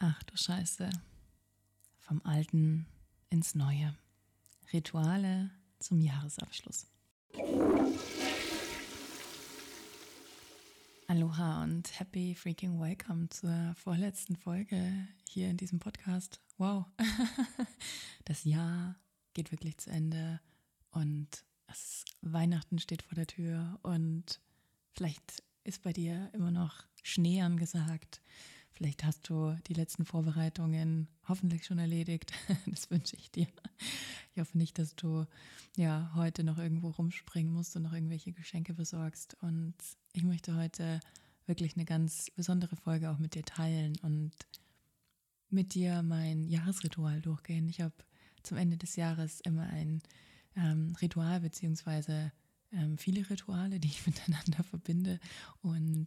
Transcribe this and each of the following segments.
Ach du Scheiße. Vom Alten ins Neue. Rituale zum Jahresabschluss. Aloha und happy freaking welcome zur vorletzten Folge hier in diesem Podcast. Wow. Das Jahr geht wirklich zu Ende und Weihnachten steht vor der Tür und vielleicht ist bei dir immer noch Schnee angesagt. Vielleicht hast du die letzten Vorbereitungen hoffentlich schon erledigt. Das wünsche ich dir. Ich hoffe nicht, dass du ja heute noch irgendwo rumspringen musst und noch irgendwelche Geschenke besorgst. Und ich möchte heute wirklich eine ganz besondere Folge auch mit dir teilen und mit dir mein Jahresritual durchgehen. Ich habe zum Ende des Jahres immer ein ähm, Ritual beziehungsweise ähm, viele Rituale, die ich miteinander verbinde und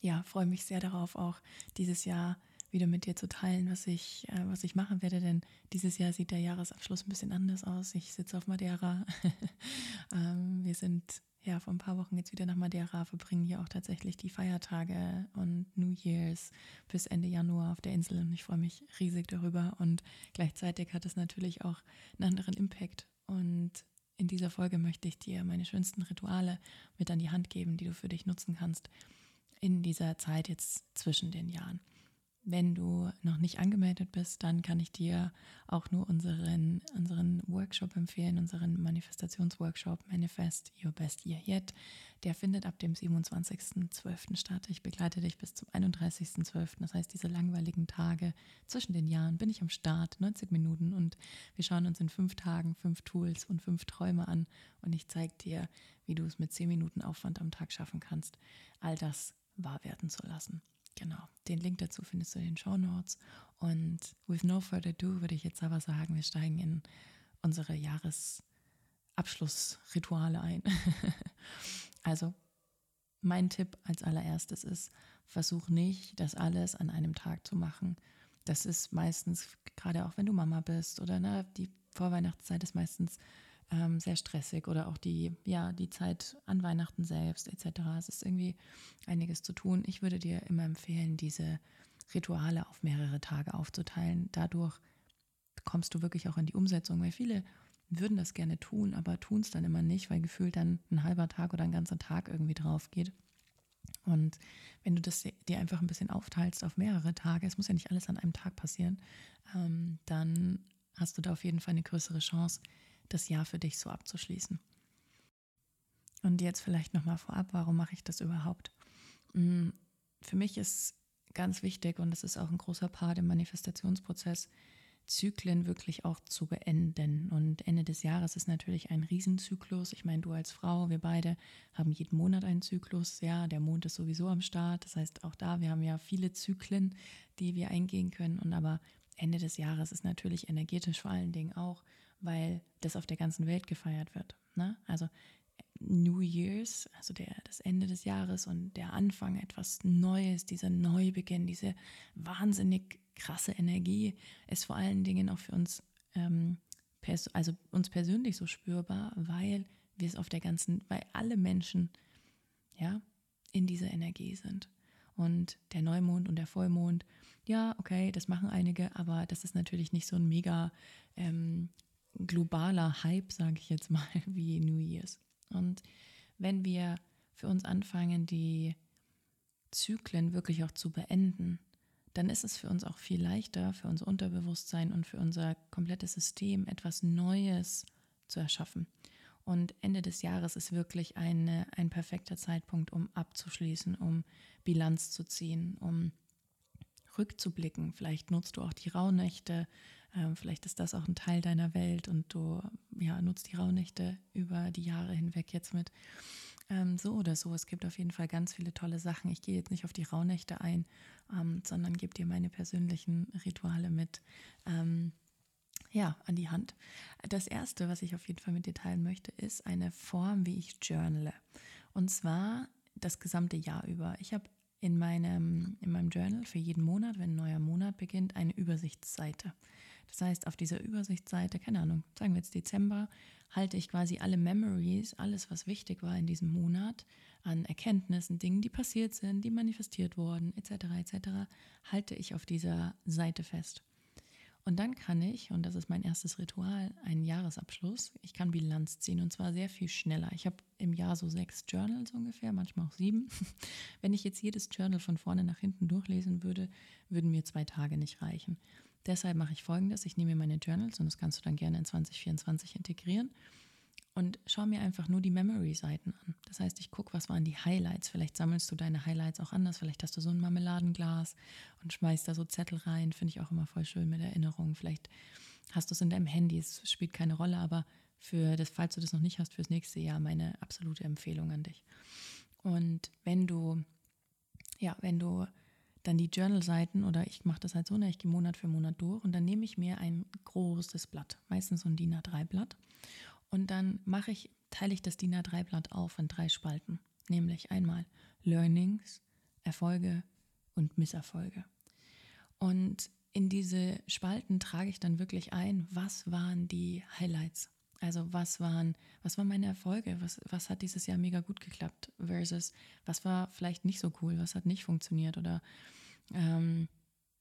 ja, freue mich sehr darauf, auch dieses Jahr wieder mit dir zu teilen, was ich, äh, was ich machen werde, denn dieses Jahr sieht der Jahresabschluss ein bisschen anders aus. Ich sitze auf Madeira. ähm, wir sind ja vor ein paar Wochen jetzt wieder nach Madeira, verbringen hier auch tatsächlich die Feiertage und New Year's bis Ende Januar auf der Insel und ich freue mich riesig darüber und gleichzeitig hat es natürlich auch einen anderen Impact und in dieser Folge möchte ich dir meine schönsten Rituale mit an die Hand geben, die du für dich nutzen kannst in dieser Zeit jetzt zwischen den Jahren. Wenn du noch nicht angemeldet bist, dann kann ich dir auch nur unseren, unseren Workshop empfehlen, unseren Manifestationsworkshop Manifest Your Best Year Yet. Der findet ab dem 27.12. statt. Ich begleite dich bis zum 31.12. Das heißt, diese langweiligen Tage zwischen den Jahren bin ich am Start, 90 Minuten und wir schauen uns in fünf Tagen fünf Tools und fünf Träume an und ich zeige dir, wie du es mit zehn Minuten Aufwand am Tag schaffen kannst, all das wahr werden zu lassen. Genau, den Link dazu findest du in den Show Notes. Und with no further ado würde ich jetzt aber sagen, wir steigen in unsere Jahresabschlussrituale ein. also, mein Tipp als allererstes ist, versuch nicht, das alles an einem Tag zu machen. Das ist meistens, gerade auch wenn du Mama bist oder ne, die Vorweihnachtszeit ist meistens ähm, sehr stressig oder auch die, ja, die Zeit an Weihnachten selbst etc. Es ist irgendwie einiges zu tun. Ich würde dir immer empfehlen, diese Rituale auf mehrere Tage aufzuteilen. Dadurch kommst du wirklich auch in die Umsetzung, weil viele würden das gerne tun, aber tun es dann immer nicht, weil gefühlt dann ein halber Tag oder ein ganzer Tag irgendwie drauf geht. Und wenn du das dir einfach ein bisschen aufteilst auf mehrere Tage, es muss ja nicht alles an einem Tag passieren, ähm, dann hast du da auf jeden Fall eine größere Chance, das Jahr für dich so abzuschließen. Und jetzt vielleicht nochmal vorab, warum mache ich das überhaupt? Mm, für mich ist ganz wichtig und das ist auch ein großer Part im Manifestationsprozess, Zyklen wirklich auch zu beenden. Und Ende des Jahres ist natürlich ein Riesenzyklus. Ich meine, du als Frau, wir beide haben jeden Monat einen Zyklus. Ja, der Mond ist sowieso am Start. Das heißt, auch da, wir haben ja viele Zyklen, die wir eingehen können. Und aber Ende des Jahres ist natürlich energetisch vor allen Dingen auch, weil das auf der ganzen Welt gefeiert wird. Ne? Also New Year's, also der, das Ende des Jahres und der Anfang, etwas Neues, dieser Neubeginn, diese wahnsinnig krasse Energie ist vor allen Dingen auch für uns, ähm, also uns persönlich so spürbar, weil wir es auf der ganzen, weil alle Menschen ja in dieser Energie sind und der Neumond und der Vollmond, ja, okay, das machen einige, aber das ist natürlich nicht so ein mega ähm, globaler Hype, sage ich jetzt mal, wie New Year's. Und wenn wir für uns anfangen, die Zyklen wirklich auch zu beenden, dann ist es für uns auch viel leichter, für unser Unterbewusstsein und für unser komplettes System etwas Neues zu erschaffen. Und Ende des Jahres ist wirklich eine, ein perfekter Zeitpunkt, um abzuschließen, um Bilanz zu ziehen, um rückzublicken. Vielleicht nutzt du auch die Rauhnächte, äh, vielleicht ist das auch ein Teil deiner Welt und du ja, nutzt die Rauhnächte über die Jahre hinweg jetzt mit. Ähm, so oder so, es gibt auf jeden Fall ganz viele tolle Sachen. Ich gehe jetzt nicht auf die Rauhnächte ein, ähm, sondern gebe dir meine persönlichen Rituale mit. Ähm, ja, an die Hand. Das erste, was ich auf jeden Fall mit dir teilen möchte, ist eine Form, wie ich journale. Und zwar das gesamte Jahr über. Ich habe in meinem, in meinem Journal für jeden Monat, wenn ein neuer Monat beginnt, eine Übersichtsseite. Das heißt, auf dieser Übersichtsseite, keine Ahnung, sagen wir jetzt Dezember, halte ich quasi alle Memories, alles, was wichtig war in diesem Monat, an Erkenntnissen, Dingen, die passiert sind, die manifestiert wurden, etc., etc., halte ich auf dieser Seite fest. Und dann kann ich, und das ist mein erstes Ritual, einen Jahresabschluss. Ich kann Bilanz ziehen und zwar sehr viel schneller. Ich habe im Jahr so sechs Journals ungefähr, manchmal auch sieben. Wenn ich jetzt jedes Journal von vorne nach hinten durchlesen würde, würden mir zwei Tage nicht reichen. Deshalb mache ich folgendes: Ich nehme mir meine Journals und das kannst du dann gerne in 2024 integrieren und schau mir einfach nur die Memory-Seiten an. Das heißt, ich gucke, was waren die Highlights. Vielleicht sammelst du deine Highlights auch anders. Vielleicht hast du so ein Marmeladenglas und schmeißt da so Zettel rein. Finde ich auch immer voll schön mit Erinnerungen. Vielleicht hast du es in deinem Handy. Es spielt keine Rolle, aber für das, falls du das noch nicht hast, fürs nächste Jahr meine absolute Empfehlung an dich. Und wenn du, ja, wenn du dann die Journal-Seiten oder ich mache das halt so, ne, ich gehe Monat für Monat durch und dann nehme ich mir ein großes Blatt, meistens so ein DIN A3-Blatt und dann mache ich, teile ich das DIN A3-Blatt auf in drei Spalten, nämlich einmal Learnings, Erfolge und Misserfolge. Und in diese Spalten trage ich dann wirklich ein, was waren die Highlights? Also was waren, was waren meine Erfolge? Was, was hat dieses Jahr mega gut geklappt? Versus was war vielleicht nicht so cool, was hat nicht funktioniert oder ähm,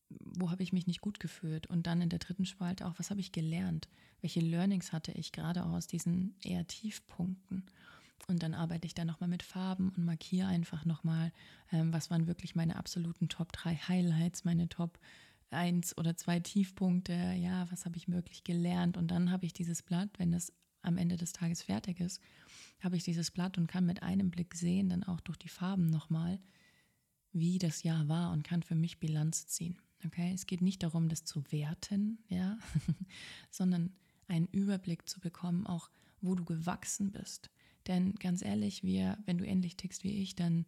wo habe ich mich nicht gut gefühlt? Und dann in der dritten Spalte auch, was habe ich gelernt? Welche Learnings hatte ich gerade auch aus diesen eher Tiefpunkten? Und dann arbeite ich da nochmal mit Farben und markiere einfach nochmal, ähm, was waren wirklich meine absoluten Top 3 Highlights, meine Top 1 oder 2 Tiefpunkte, ja, was habe ich wirklich gelernt? Und dann habe ich dieses Blatt, wenn es am Ende des Tages fertig ist, habe ich dieses Blatt und kann mit einem Blick sehen, dann auch durch die Farben nochmal, wie das Jahr war und kann für mich Bilanz ziehen. Okay, es geht nicht darum, das zu werten, ja, sondern einen Überblick zu bekommen, auch wo du gewachsen bist. Denn ganz ehrlich, wir, wenn du ähnlich tickst wie ich, dann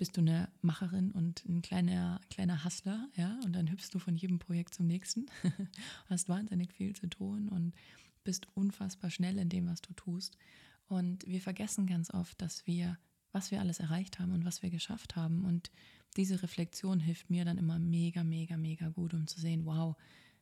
bist du eine Macherin und ein kleiner, kleiner Hustler, ja, und dann hüpfst du von jedem Projekt zum nächsten, hast wahnsinnig viel zu tun und bist unfassbar schnell in dem, was du tust. Und wir vergessen ganz oft, dass wir, was wir alles erreicht haben und was wir geschafft haben. Und diese Reflexion hilft mir dann immer mega, mega, mega gut, um zu sehen, wow,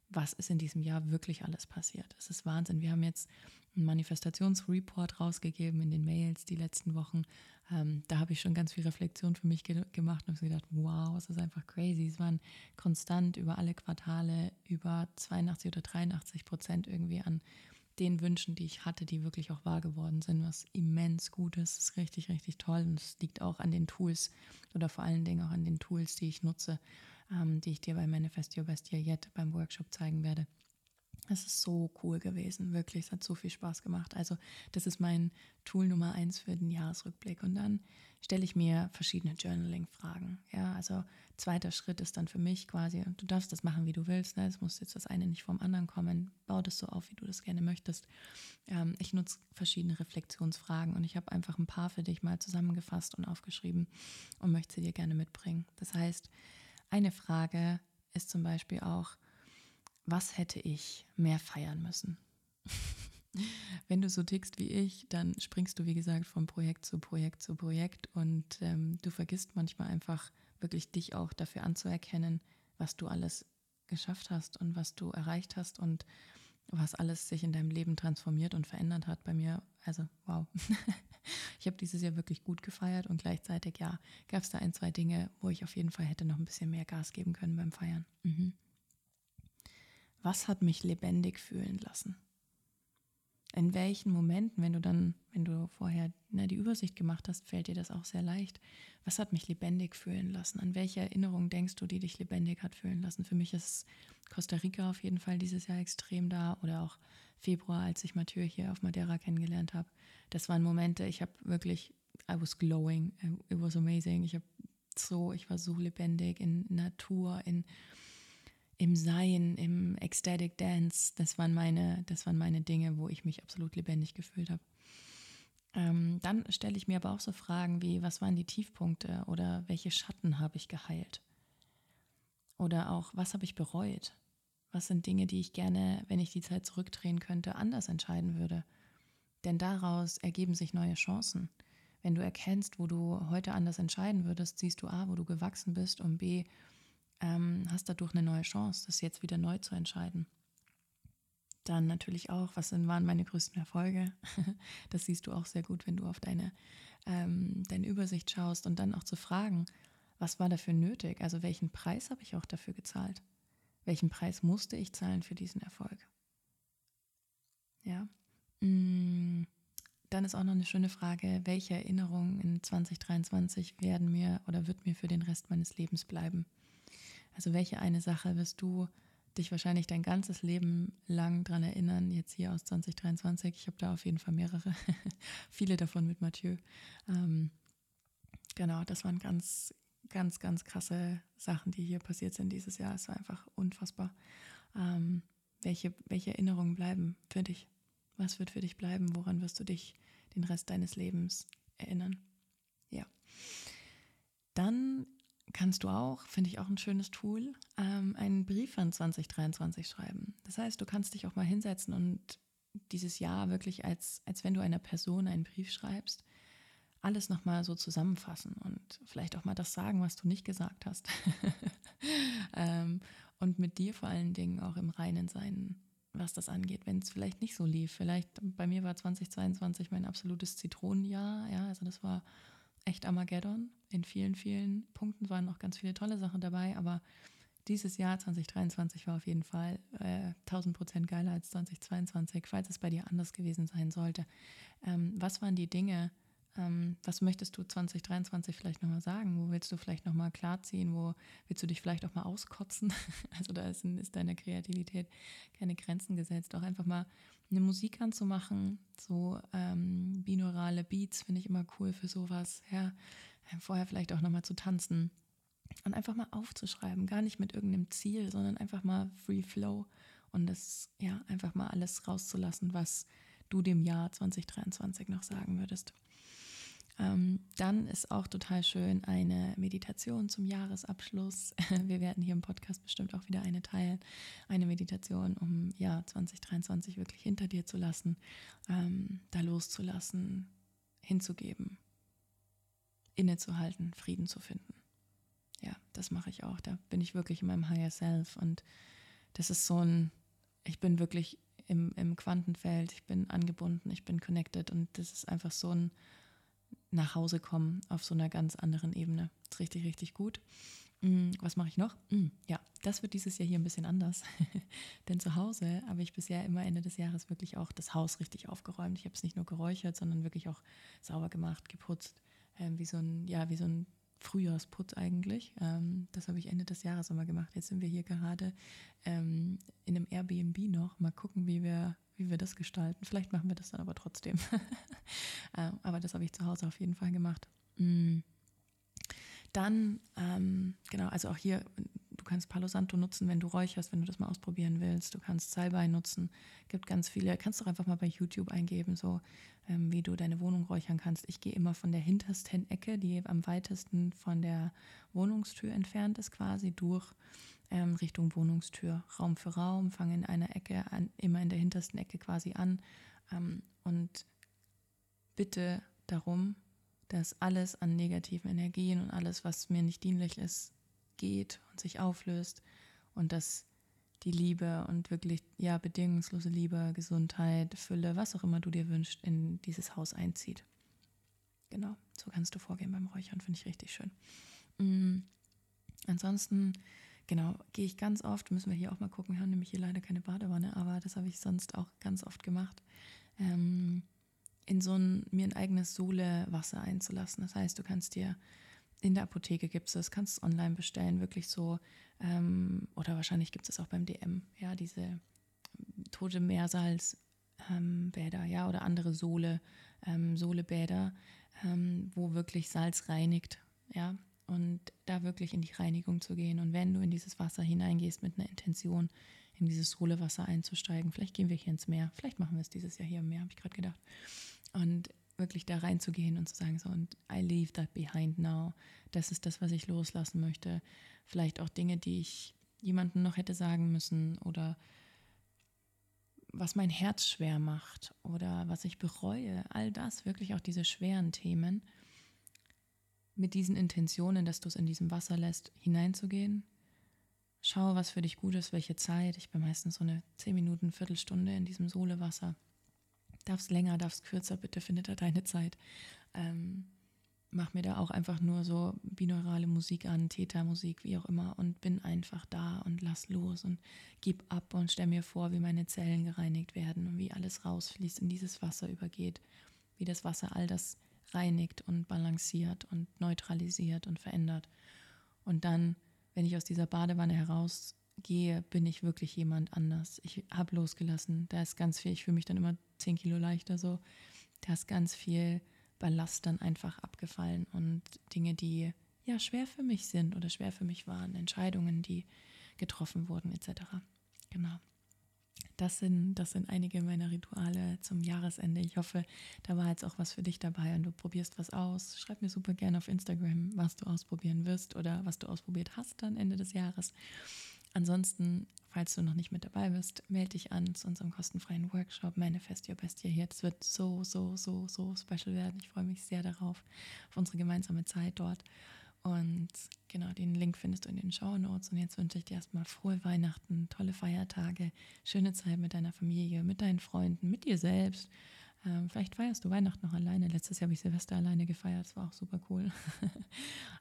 was ist in diesem Jahr wirklich alles passiert. Es ist Wahnsinn. Wir haben jetzt einen Manifestationsreport rausgegeben in den Mails die letzten Wochen. Ähm, da habe ich schon ganz viel Reflexion für mich ge gemacht und habe gedacht, wow, es ist einfach crazy. Es waren konstant über alle Quartale über 82 oder 83 Prozent irgendwie an den Wünschen, die ich hatte, die wirklich auch wahr geworden sind, was immens gut ist. Ist richtig, richtig toll. Und es liegt auch an den Tools oder vor allen Dingen auch an den Tools, die ich nutze, ähm, die ich dir bei Manifest Your Best Year Yet beim Workshop zeigen werde. Es ist so cool gewesen, wirklich. Es hat so viel Spaß gemacht. Also, das ist mein Tool Nummer eins für den Jahresrückblick. Und dann stelle ich mir verschiedene Journaling-Fragen. Ja, also zweiter Schritt ist dann für mich quasi, du darfst das machen, wie du willst. Ne? Es muss jetzt das eine nicht vom anderen kommen. Bau das so auf, wie du das gerne möchtest. Ähm, ich nutze verschiedene Reflexionsfragen und ich habe einfach ein paar für dich mal zusammengefasst und aufgeschrieben und möchte sie dir gerne mitbringen. Das heißt, eine Frage ist zum Beispiel auch, was hätte ich mehr feiern müssen? Wenn du so tickst wie ich, dann springst du, wie gesagt, von Projekt zu Projekt zu Projekt und ähm, du vergisst manchmal einfach wirklich dich auch dafür anzuerkennen, was du alles geschafft hast und was du erreicht hast und was alles sich in deinem Leben transformiert und verändert hat. Bei mir, also wow. ich habe dieses Jahr wirklich gut gefeiert und gleichzeitig, ja, gab es da ein, zwei Dinge, wo ich auf jeden Fall hätte noch ein bisschen mehr Gas geben können beim Feiern. Mhm. Was hat mich lebendig fühlen lassen? In welchen Momenten, wenn du dann, wenn du vorher ne, die Übersicht gemacht hast, fällt dir das auch sehr leicht. Was hat mich lebendig fühlen lassen? An welche Erinnerung denkst du, die dich lebendig hat fühlen lassen? Für mich ist Costa Rica auf jeden Fall dieses Jahr extrem da oder auch Februar, als ich Mathieu hier auf Madeira kennengelernt habe. Das waren Momente, ich habe wirklich, I was glowing, it was amazing. Ich habe so, ich war so lebendig in Natur, in im Sein, im Ecstatic Dance, das waren meine, das waren meine Dinge, wo ich mich absolut lebendig gefühlt habe. Ähm, dann stelle ich mir aber auch so Fragen wie, was waren die Tiefpunkte oder welche Schatten habe ich geheilt? Oder auch, was habe ich bereut? Was sind Dinge, die ich gerne, wenn ich die Zeit zurückdrehen könnte, anders entscheiden würde? Denn daraus ergeben sich neue Chancen. Wenn du erkennst, wo du heute anders entscheiden würdest, siehst du A, wo du gewachsen bist und B, ähm, hast dadurch eine neue Chance, das jetzt wieder neu zu entscheiden. Dann natürlich auch, was waren meine größten Erfolge? Das siehst du auch sehr gut, wenn du auf deine, ähm, deine Übersicht schaust und dann auch zu fragen, was war dafür nötig? Also welchen Preis habe ich auch dafür gezahlt? Welchen Preis musste ich zahlen für diesen Erfolg? Ja. Mm, dann ist auch noch eine schöne Frage, welche Erinnerungen in 2023 werden mir oder wird mir für den Rest meines Lebens bleiben? Also welche eine Sache wirst du dich wahrscheinlich dein ganzes Leben lang daran erinnern, jetzt hier aus 2023. Ich habe da auf jeden Fall mehrere, viele davon mit Mathieu. Ähm, genau, das waren ganz, ganz, ganz krasse Sachen, die hier passiert sind dieses Jahr. Es war einfach unfassbar. Ähm, welche, welche Erinnerungen bleiben für dich? Was wird für dich bleiben? Woran wirst du dich den Rest deines Lebens erinnern? Ja. Dann kannst du auch, finde ich auch ein schönes Tool, ähm, einen Brief an 2023 schreiben. Das heißt, du kannst dich auch mal hinsetzen und dieses Jahr wirklich als, als wenn du einer Person einen Brief schreibst, alles nochmal so zusammenfassen und vielleicht auch mal das sagen, was du nicht gesagt hast. ähm, und mit dir vor allen Dingen auch im Reinen sein, was das angeht, wenn es vielleicht nicht so lief. Vielleicht bei mir war 2022 mein absolutes Zitronenjahr. Ja, also das war echt Armageddon. In vielen, vielen Punkten waren noch ganz viele tolle Sachen dabei, aber dieses Jahr 2023 war auf jeden Fall äh, 1000 Prozent geiler als 2022, falls es bei dir anders gewesen sein sollte. Ähm, was waren die Dinge, ähm, was möchtest du 2023 vielleicht nochmal sagen? Wo willst du vielleicht nochmal klarziehen? Wo willst du dich vielleicht auch mal auskotzen? Also da ist, ist deiner Kreativität keine Grenzen gesetzt. Auch einfach mal eine Musik anzumachen, so ähm, binaurale Beats finde ich immer cool für sowas. Ja, vorher vielleicht auch nochmal zu tanzen und einfach mal aufzuschreiben, gar nicht mit irgendeinem Ziel, sondern einfach mal Free Flow und das ja einfach mal alles rauszulassen, was du dem Jahr 2023 noch sagen würdest. Ähm, dann ist auch total schön eine Meditation zum Jahresabschluss. Wir werden hier im Podcast bestimmt auch wieder eine teilen. Eine Meditation, um ja 2023 wirklich hinter dir zu lassen, ähm, da loszulassen, hinzugeben, innezuhalten, Frieden zu finden. Ja, das mache ich auch. Da bin ich wirklich in meinem Higher Self und das ist so ein, ich bin wirklich im, im Quantenfeld, ich bin angebunden, ich bin connected und das ist einfach so ein nach Hause kommen auf so einer ganz anderen Ebene. Das ist richtig, richtig gut. Mm, was mache ich noch? Mm, ja, das wird dieses Jahr hier ein bisschen anders. Denn zu Hause habe ich bisher immer Ende des Jahres wirklich auch das Haus richtig aufgeräumt. Ich habe es nicht nur geräuchert, sondern wirklich auch sauber gemacht, geputzt. Ähm, wie so ein, ja, wie so ein Frühjahrsputz eigentlich. Ähm, das habe ich Ende des Jahres immer gemacht. Jetzt sind wir hier gerade ähm, in einem Airbnb noch. Mal gucken, wie wir wie wir das gestalten. Vielleicht machen wir das dann aber trotzdem. Ähm, aber das habe ich zu Hause auf jeden Fall gemacht. Mm. Dann, ähm, genau, also auch hier, kannst Palo Santo nutzen, wenn du räucherst, wenn du das mal ausprobieren willst. Du kannst Salbei nutzen. Gibt ganz viele. Kannst du einfach mal bei YouTube eingeben, so ähm, wie du deine Wohnung räuchern kannst. Ich gehe immer von der hintersten Ecke, die am weitesten von der Wohnungstür entfernt ist, quasi durch ähm, Richtung Wohnungstür, Raum für Raum, fange in einer Ecke an, immer in der hintersten Ecke quasi an ähm, und bitte darum, dass alles an negativen Energien und alles, was mir nicht dienlich ist, geht und sich auflöst und dass die Liebe und wirklich, ja, bedingungslose Liebe, Gesundheit, Fülle, was auch immer du dir wünschst, in dieses Haus einzieht. Genau, so kannst du vorgehen beim Räuchern, finde ich richtig schön. Mhm. Ansonsten Genau, gehe ich ganz oft, müssen wir hier auch mal gucken, wir haben nämlich hier leider keine Badewanne, aber das habe ich sonst auch ganz oft gemacht, ähm, in so ein, mir ein eigenes Sohlewasser einzulassen. Das heißt, du kannst dir in der Apotheke gibt es das, kannst es online bestellen, wirklich so, ähm, oder wahrscheinlich gibt es auch beim DM, ja, diese tote Meersalz, ähm, ja, oder andere Sohle, ähm, Sohlebäder, ähm, wo wirklich Salz reinigt, ja, und da wirklich in die Reinigung zu gehen. Und wenn du in dieses Wasser hineingehst mit einer Intention, in dieses Sohlewasser einzusteigen, vielleicht gehen wir hier ins Meer, vielleicht machen wir es dieses Jahr hier im Meer, habe ich gerade gedacht. Und wirklich da reinzugehen und zu sagen, so, und I leave that behind now. Das ist das, was ich loslassen möchte. Vielleicht auch Dinge, die ich jemandem noch hätte sagen müssen oder was mein Herz schwer macht oder was ich bereue. All das, wirklich auch diese schweren Themen mit diesen Intentionen, dass du es in diesem Wasser lässt, hineinzugehen schau, was für dich gut ist, welche Zeit. Ich bin meistens so eine 10 Minuten, Viertelstunde in diesem Solewasser. Darfst länger, darfst kürzer, bitte findet da deine Zeit. Ähm, mach mir da auch einfach nur so binaurale Musik an, Theta-Musik, wie auch immer, und bin einfach da und lass los und gib ab und stell mir vor, wie meine Zellen gereinigt werden und wie alles rausfließt, in dieses Wasser übergeht, wie das Wasser all das reinigt und balanciert und neutralisiert und verändert. Und dann, wenn ich aus dieser Badewanne herausgehe, bin ich wirklich jemand anders. Ich habe losgelassen. Da ist ganz viel, ich fühle mich dann immer 10 Kilo leichter so. Da ist ganz viel Ballast dann einfach abgefallen und Dinge, die ja schwer für mich sind oder schwer für mich waren, Entscheidungen, die getroffen wurden, etc. Genau. Das sind, das sind einige meiner Rituale zum Jahresende. Ich hoffe, da war jetzt auch was für dich dabei und du probierst was aus. Schreib mir super gerne auf Instagram, was du ausprobieren wirst oder was du ausprobiert hast dann Ende des Jahres. Ansonsten, falls du noch nicht mit dabei bist, melde dich an zu unserem kostenfreien Workshop Manifest Your Best Year hier. Das wird so, so, so, so special werden. Ich freue mich sehr darauf, auf unsere gemeinsame Zeit dort. Und genau, den Link findest du in den Show Notes. Und jetzt wünsche ich dir erstmal frohe Weihnachten, tolle Feiertage, schöne Zeit mit deiner Familie, mit deinen Freunden, mit dir selbst. Ähm, vielleicht feierst du Weihnachten noch alleine. Letztes Jahr habe ich Silvester alleine gefeiert. Das war auch super cool.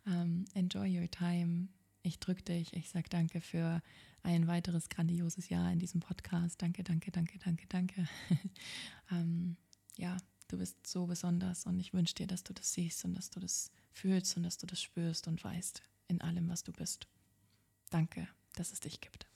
um, enjoy your time ich drücke dich. Ich sage danke für ein weiteres grandioses Jahr in diesem Podcast. Danke, danke, danke, danke, danke. ähm, ja, du bist so besonders und ich wünsche dir, dass du das siehst und dass du das fühlst und dass du das spürst und weißt in allem, was du bist. Danke, dass es dich gibt.